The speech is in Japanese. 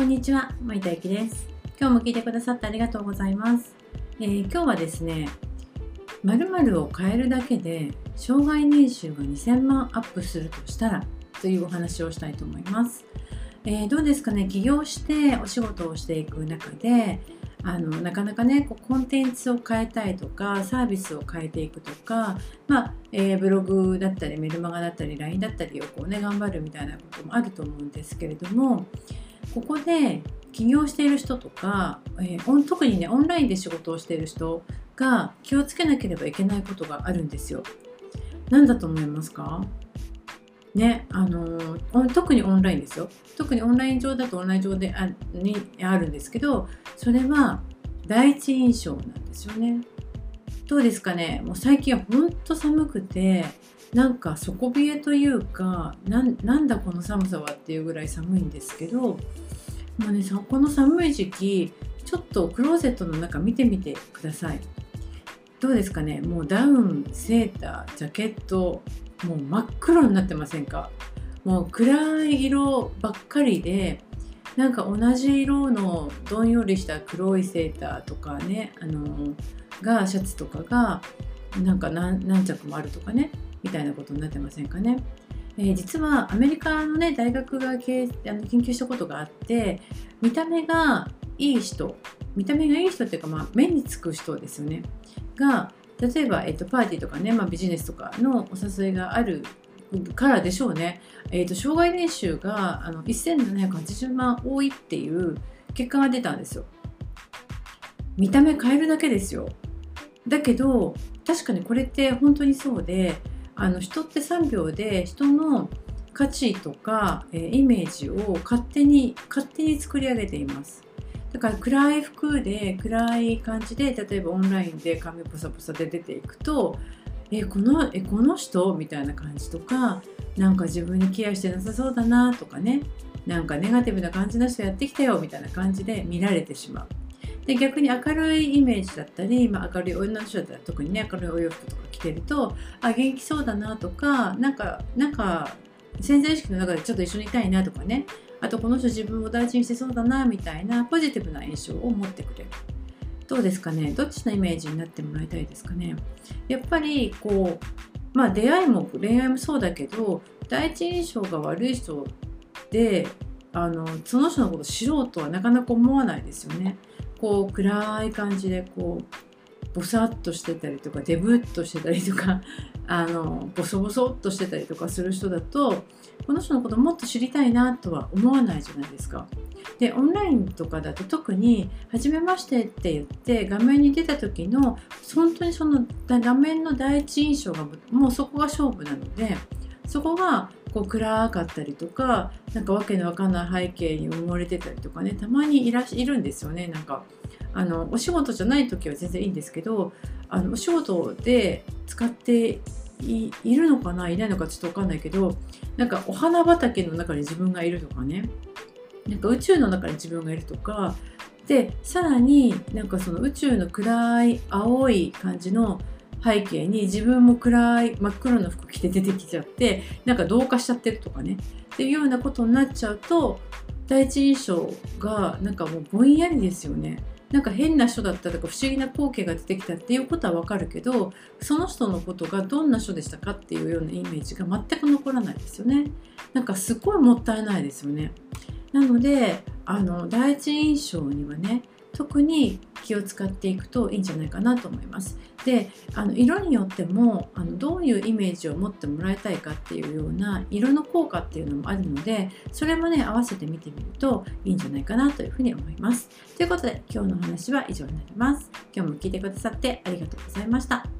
こんにちは、森田ゆきです。今日も聞いてくださってありがとうございます。えー今日はですね、〇〇を変えるだけで障害年収が2000万アップするとしたらというお話をしたいと思います。えーどうですかね、起業してお仕事をしていく中で、あのなかなかねこうコンテンツを変えたいとかサービスを変えていくとか、まあえーブログだったりメルマガだったり LINE だったりをこう、ね、頑張るみたいなこともあると思うんですけれどもここで起業している人とか、えー特にねオンラインで仕事をしている人が気をつけなければいけないことがあるんですよ。何だと思いますか？ね、あの特にオンラインですよ。特にオンライン上だとオンライン上であにあるんですけど、それは第一印象なんですよね。どうですかね？もう最近はほんと寒くてなんか底冷えというかなんだこの寒さはっていうぐらい寒いんですけどもうねさこの寒い時期ちょっとクローゼットの中見てみてください。どうですかね？もうダウンセータージャケットもう真っ黒になってませんか？もう暗い色ばっかりでなんか同じ色のどんよりした黒いセーターとかねあのがシャツとかがなんか何着もあるとかね。みたいなことになってませんかね。えー実はアメリカのね大学がけあの研究したことがあって見た目がいい人見た目がいい人っていうか、まあ、目につく人ですよね。が例えば、えっとパーティーとかね、まあ、ビジネスとかのお誘いがあるからでしょうね、えー、と障害年収があの1780万多いっていう結果が出たんですよ。見た目変えるだけですよ。だけど確かにこれって本当にそうであの人って3秒で人の価値とか、えイメージを勝手に勝手に作り上げています。だから暗い服で暗い感じで例えばオンラインで髪ポサポサで出ていくとえこのえこの人みたいな感じとかなんか自分にケアしてなさそうだなとかねなんかネガティブな感じの人やってきたよみたいな感じで見られてしまう。で逆に明るいイメージだったり、まあ、明るい女の人だったら特にね明るいお洋服とか着てるとあ元気そうだなとかなんかなんか潜在意識の中でちょっと一緒にいたいなとかね。あとこの人自分を大事にしてそうだなみたいなポジティブな印象を持ってくれる。どうですかね？どっちのイメージになってもらいたいですかね？やっぱりこうまあ出会いも恋愛もそうだけど第一印象が悪い人であのその人のこと知ろうとはなかなか思わないですよね。こう暗い感じでこうボサッとしてたりとかデブッとしてたりとか あのボソボソっとしてたりとかする人だとこの人のこともっと知りたいなとは思わないじゃないですか。でオンラインとかだと特に「はじめまして」って言って画面に出た時の本当にその画面の第一印象がもうそこが勝負なのでそこがこう暗かったりとかなんかわけのわかんない背景に埋もれてたりとかねたまにいらいるんですよね。なんかあのお仕事じゃない時は全然いいんですけどあのお仕事で使っていいるのかないないのかちょっとわかんないけどなんかお花畑の中に自分がいるとかね。なんか宇宙の中に自分がいるとか。でさらになんかその宇宙の暗い青い感じの背景に自分も暗い真っ黒な服着て出てきちゃってなんか同化しちゃってるとかねっていうようなことになっちゃうと第一印象がなんかもうぼんやりですよね。なんか変な人だったとか不思議な光景が出てきたっていうことはわかるけどその人のことがどんな人でしたかっていうようなイメージが全く残らないですよね。なんかすごいもったいないですよね。なのであの第一印象にはね特に気を使っていくといいんじゃないかなと思います。であの色によってもあのどういうイメージを持ってもらいたいかっていうような色の効果っていうのもあるのでそれもね合わせて見てみるといいんじゃないかなというふうに思います。ということで今日のお話は以上になります。今日も聞いてくださってありがとうございました。